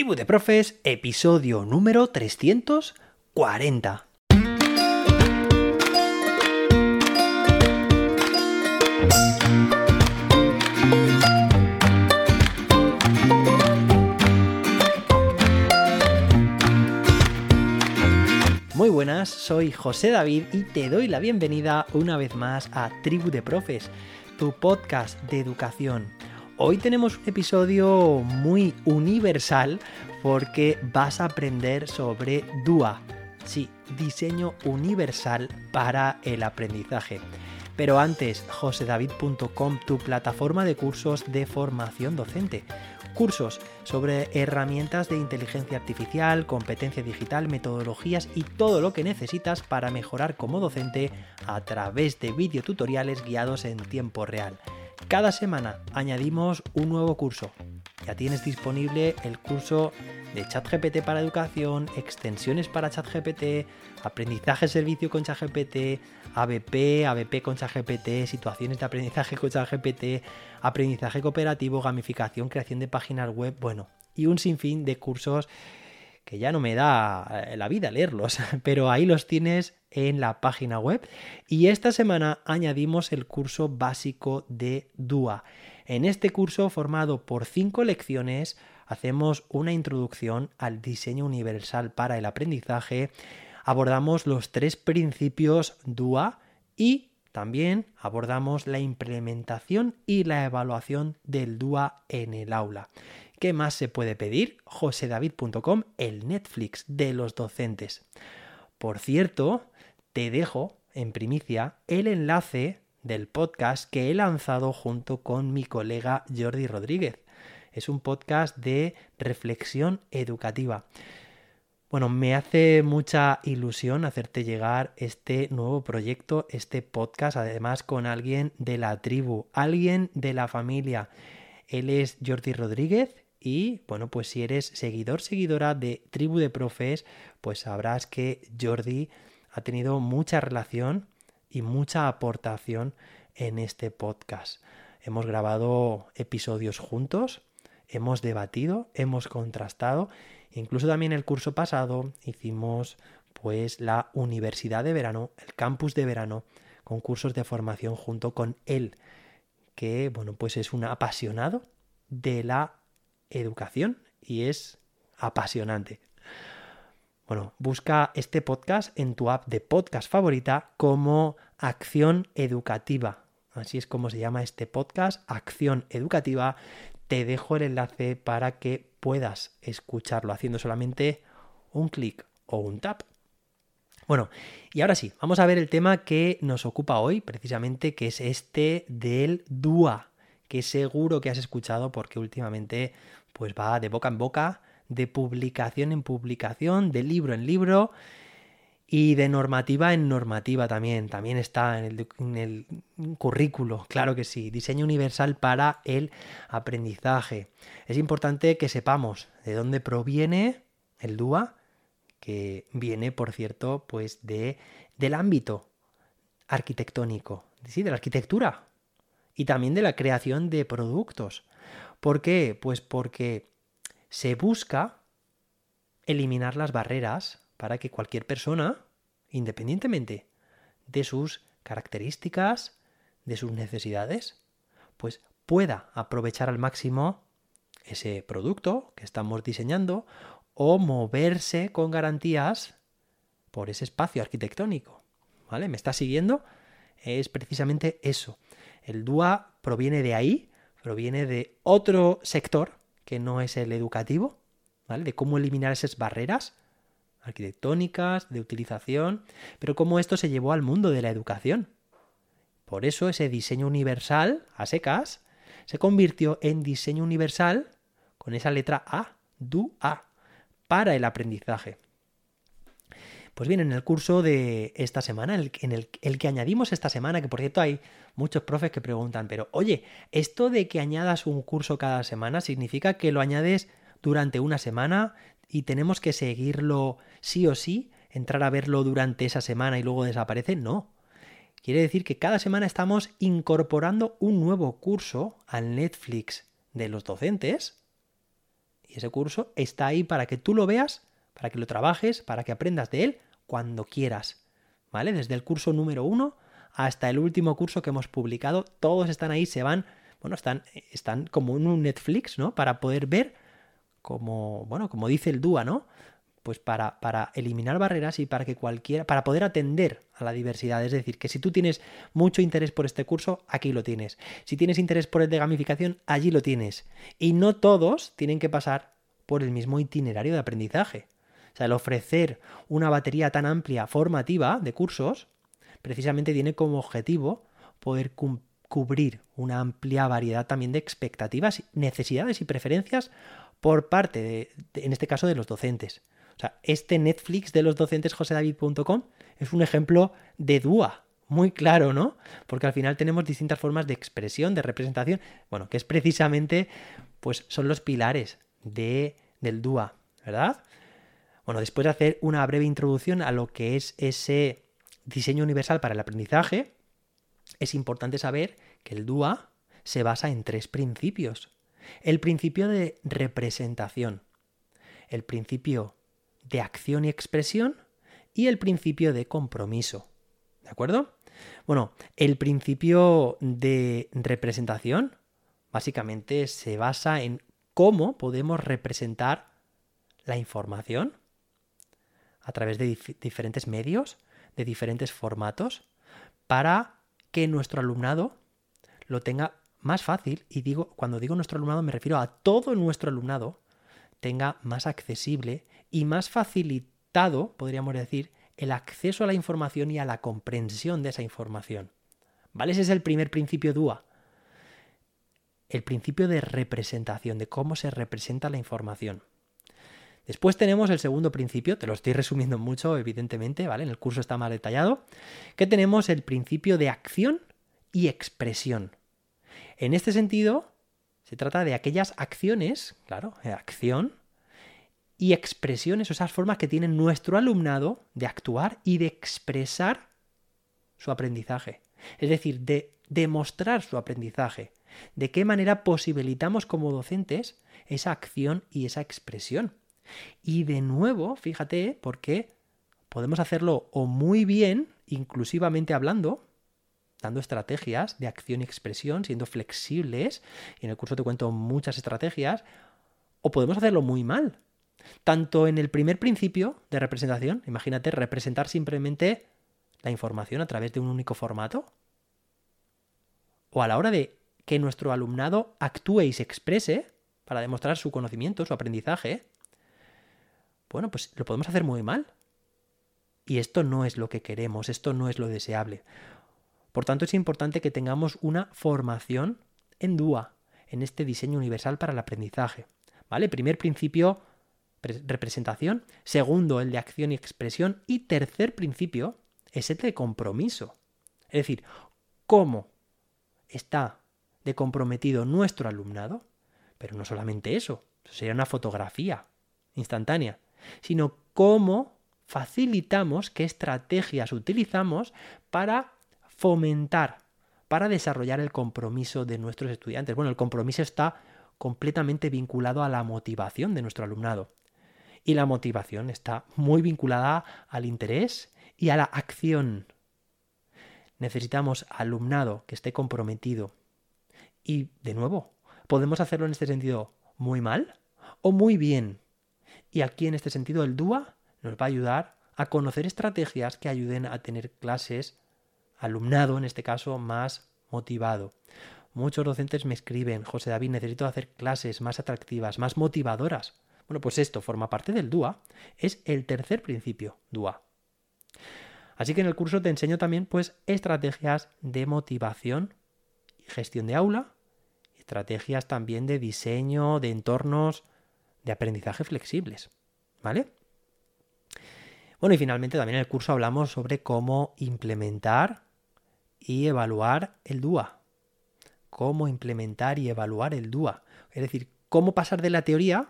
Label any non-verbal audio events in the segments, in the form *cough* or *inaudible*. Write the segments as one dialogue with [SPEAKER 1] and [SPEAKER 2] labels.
[SPEAKER 1] Tribu de Profes, episodio número 340. Muy buenas, soy José David y te doy la bienvenida una vez más a Tribu de Profes, tu podcast de educación. Hoy tenemos un episodio muy universal porque vas a aprender sobre DUA. Sí, diseño universal para el aprendizaje. Pero antes, josedavid.com, tu plataforma de cursos de formación docente cursos sobre herramientas de inteligencia artificial, competencia digital, metodologías y todo lo que necesitas para mejorar como docente a través de videotutoriales guiados en tiempo real. Cada semana añadimos un nuevo curso. Ya tienes disponible el curso de ChatGPT para educación, extensiones para ChatGPT, aprendizaje servicio con ChatGPT, ABP, ABP con ChatGPT, situaciones de aprendizaje con ChatGPT, aprendizaje cooperativo, gamificación, creación de páginas web, bueno, y un sinfín de cursos que ya no me da eh, la vida leerlos, *laughs* pero ahí los tienes en la página web. Y esta semana añadimos el curso básico de DUA. En este curso, formado por cinco lecciones, hacemos una introducción al diseño universal para el aprendizaje, abordamos los tres principios DUA y también abordamos la implementación y la evaluación del DUA en el aula. ¿Qué más se puede pedir? josedavid.com, el Netflix de los docentes. Por cierto, te dejo en primicia el enlace del podcast que he lanzado junto con mi colega Jordi Rodríguez. Es un podcast de reflexión educativa. Bueno, me hace mucha ilusión hacerte llegar este nuevo proyecto, este podcast, además con alguien de la tribu, alguien de la familia. Él es Jordi Rodríguez y bueno, pues si eres seguidor, seguidora de Tribu de Profes, pues sabrás que Jordi ha tenido mucha relación y mucha aportación en este podcast. Hemos grabado episodios juntos, hemos debatido, hemos contrastado, incluso también el curso pasado hicimos pues la universidad de verano, el campus de verano, con cursos de formación junto con él, que bueno, pues es un apasionado de la educación y es apasionante. Bueno, busca este podcast en tu app de podcast favorita como Acción Educativa. Así es como se llama este podcast, Acción Educativa. Te dejo el enlace para que puedas escucharlo haciendo solamente un clic o un tap. Bueno, y ahora sí, vamos a ver el tema que nos ocupa hoy, precisamente, que es este del DUA, que seguro que has escuchado porque últimamente pues va de boca en boca, de publicación en publicación, de libro en libro y de normativa en normativa también. También está en el, currículo, claro que sí. Diseño universal para el aprendizaje. Es importante que sepamos de dónde proviene el DUA, que viene, por cierto, pues de, del ámbito arquitectónico, sí, de la arquitectura y también de la creación de productos. ¿Por qué? Pues porque se busca eliminar las barreras para que cualquier persona, independientemente de sus características, de sus necesidades, pues pueda aprovechar al máximo ese producto que estamos diseñando o moverse con garantías por ese espacio arquitectónico. ¿Vale? ¿Me está siguiendo? Es precisamente eso. El DUA proviene de ahí, proviene de otro sector que no es el educativo, ¿vale? De cómo eliminar esas barreras arquitectónicas, de utilización, pero cómo esto se llevó al mundo de la educación. Por eso ese diseño universal, a secas, se convirtió en diseño universal con esa letra A, du A, para el aprendizaje. Pues bien, en el curso de esta semana, en el, el, que añadimos esta semana, que por cierto hay muchos profes que preguntan, pero oye, ¿esto de que añadas un curso cada semana significa que lo añades durante una semana y tenemos que seguirlo sí o sí, entrar a verlo durante esa semana y luego desaparece? No. Quiere decir que cada semana estamos incorporando un nuevo curso al Netflix de los docentes Y ese curso está ahí para que tú lo veas, para que lo trabajes, para que aprendas de él cuando quieras. ¿Vale? Desde el curso número uno hasta el último curso que hemos publicado, todos están ahí, se van, bueno, están, están como en un Netflix, ¿no? Para poder ver como, bueno, como dice el DUA, ¿no? Pues para, para, eliminar barreras y para que cualquiera, para poder atender a la diversidad. Es decir, que si tú tienes mucho interés por este curso, aquí lo tienes. Si tienes interés por el de gamificación, allí lo tienes. Y no todos tienen que pasar por el mismo itinerario de aprendizaje. O sea, el ofrecer una batería tan amplia formativa de cursos, precisamente tiene como objetivo poder cubrir una amplia variedad también de expectativas, necesidades y preferencias por parte, de, en este caso, de los docentes. O sea, este Netflix de los docentes josedavid.com es un ejemplo de DUA, muy claro, ¿no? Porque al final tenemos distintas formas de expresión, de representación, bueno, que es precisamente, pues son los pilares de, del DUA, ¿verdad? Bueno, después de hacer una breve introducción a lo que es ese diseño universal para el aprendizaje, es importante saber que el DUA se basa en tres principios. El principio de representación, el principio de acción y expresión y el principio de compromiso. ¿De acuerdo? Bueno, el principio de representación básicamente se basa en cómo podemos representar la información a través de diferentes medios, de diferentes formatos, para que nuestro alumnado lo tenga más fácil, y digo, cuando digo nuestro alumnado me refiero a todo nuestro alumnado, tenga más accesible y más facilitado, podríamos decir, el acceso a la información y a la comprensión de esa información. ¿Vale? Ese es el primer principio DUA. El principio de representación, de cómo se representa la información. Después tenemos el segundo principio, te lo estoy resumiendo mucho, evidentemente, ¿vale? En el curso está más detallado, que tenemos el principio de acción y expresión. En este sentido, se trata de aquellas acciones, claro, acción y expresiones, esas formas que tiene nuestro alumnado de actuar y de expresar su aprendizaje. Es decir, de demostrar su aprendizaje. De qué manera posibilitamos como docentes esa acción y esa expresión. Y de nuevo, fíjate, porque podemos hacerlo o muy bien, inclusivamente hablando, dando estrategias de acción y expresión, siendo flexibles, y en el curso te cuento muchas estrategias, o podemos hacerlo muy mal. Tanto en el primer principio de representación, imagínate representar simplemente la información a través de un único formato, o a la hora de que nuestro alumnado actúe y se exprese para demostrar su conocimiento, su aprendizaje, bueno, pues lo podemos hacer muy mal. Y esto no es lo que queremos, esto no es lo deseable. Por tanto, es importante que tengamos una formación en DUA, en este diseño universal para el aprendizaje. ¿Vale? Primer principio, representación. Segundo, el de acción y expresión. Y tercer principio es el de compromiso. Es decir, cómo está de comprometido nuestro alumnado, pero no solamente eso, sería una fotografía instantánea, sino cómo facilitamos, qué estrategias utilizamos para fomentar, para desarrollar el compromiso de nuestros estudiantes. Bueno, el compromiso está completamente vinculado a la motivación de nuestro alumnado. Y la motivación está muy vinculada al interés y a la acción. Necesitamos alumnado que esté comprometido. Y, de nuevo, podemos hacerlo en este sentido muy mal o muy bien. Y aquí en este sentido el DUA nos va a ayudar a conocer estrategias que ayuden a tener clases, alumnado en este caso, más motivado. Muchos docentes me escriben, José David, necesito hacer clases más atractivas, más motivadoras. Bueno, pues esto forma parte del DUA. Es el tercer principio, DUA. Así que en el curso te enseño también pues estrategias de motivación y gestión de aula, estrategias también de diseño de entornos de aprendizaje flexibles. ¿Vale? Bueno, y finalmente también en el curso hablamos sobre cómo implementar y evaluar el DUA. Cómo implementar y evaluar el DUA. Es decir, cómo pasar de la teoría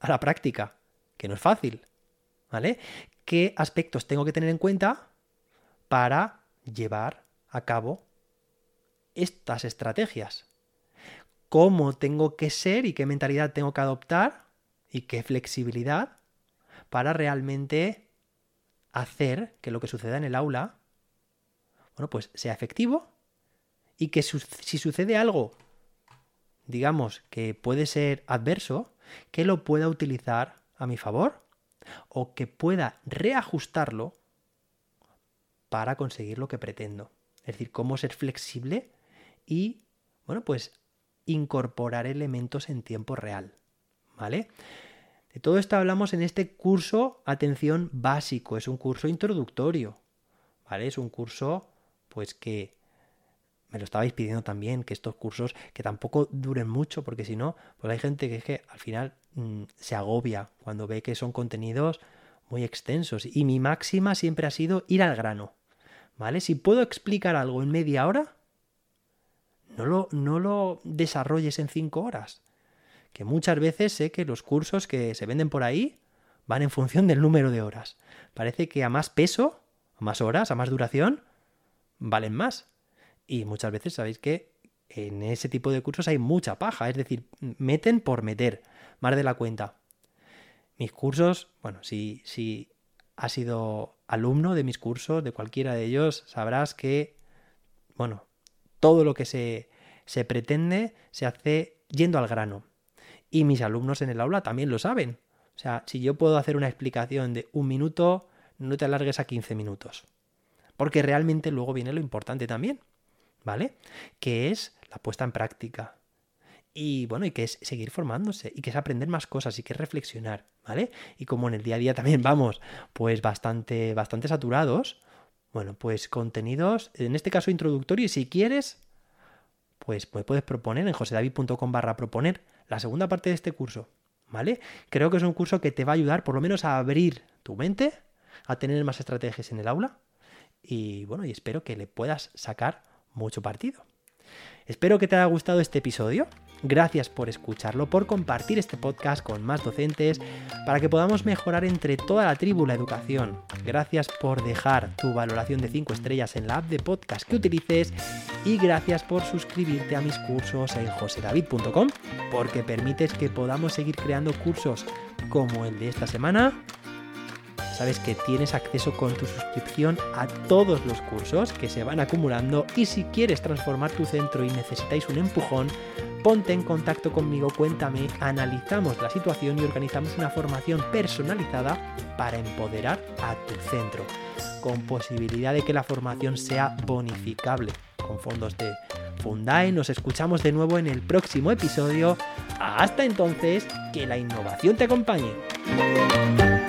[SPEAKER 1] a la práctica, que no es fácil. ¿Vale? ¿Qué aspectos tengo que tener en cuenta para llevar a cabo estas estrategias? ¿Cómo tengo que ser y qué mentalidad tengo que adoptar y qué flexibilidad para realmente hacer que lo que suceda en el aula, bueno, pues sea efectivo y que si sucede algo, digamos, que puede ser adverso, que lo pueda utilizar a mi favor o que pueda reajustarlo para conseguir lo que pretendo. Es decir, cómo ser flexible y, bueno, pues incorporar elementos en tiempo real. ¿Vale? De todo esto hablamos en este curso, atención, básico, es un curso introductorio, ¿vale? Es un curso, pues que me lo estabais pidiendo también, que estos cursos que tampoco duren mucho, porque si no, pues hay gente que es que al final mm, se agobia cuando ve que son contenidos muy extensos. Y mi máxima siempre ha sido ir al grano, ¿vale? Si puedo explicar algo en media hora, no lo, no lo desarrolles en cinco horas que muchas veces sé que los cursos que se venden por ahí van en función del número de horas. Parece que a más peso, a más horas, a más duración, valen más. Y muchas veces sabéis que en ese tipo de cursos hay mucha paja, es decir, meten por meter, más de la cuenta. Mis cursos, bueno, si, si has sido alumno de mis cursos, de cualquiera de ellos, sabrás que, bueno, todo lo que se, se pretende se hace yendo al grano. Y mis alumnos en el aula también lo saben. O sea, si yo puedo hacer una explicación de un minuto, no te alargues a 15 minutos. Porque realmente luego viene lo importante también, ¿vale? Que es la puesta en práctica. Y bueno, y que es seguir formándose, y que es aprender más cosas, y que es reflexionar, ¿vale? Y como en el día a día también vamos, pues bastante, bastante saturados, bueno, pues contenidos, en este caso introductorio, y si quieres, pues, pues puedes proponer en josedavid.com barra proponer la segunda parte de este curso, ¿vale? Creo que es un curso que te va a ayudar por lo menos a abrir tu mente, a tener más estrategias en el aula y bueno, y espero que le puedas sacar mucho partido. Espero que te haya gustado este episodio. Gracias por escucharlo, por compartir este podcast con más docentes, para que podamos mejorar entre toda la tribu la educación. Gracias por dejar tu valoración de 5 estrellas en la app de podcast que utilices y gracias por suscribirte a mis cursos en josedavid.com, porque permites que podamos seguir creando cursos como el de esta semana sabes que tienes acceso con tu suscripción a todos los cursos que se van acumulando y si quieres transformar tu centro y necesitáis un empujón, ponte en contacto conmigo, cuéntame, analizamos la situación y organizamos una formación personalizada para empoderar a tu centro, con posibilidad de que la formación sea bonificable con fondos de Fundai. Nos escuchamos de nuevo en el próximo episodio. Hasta entonces, que la innovación te acompañe.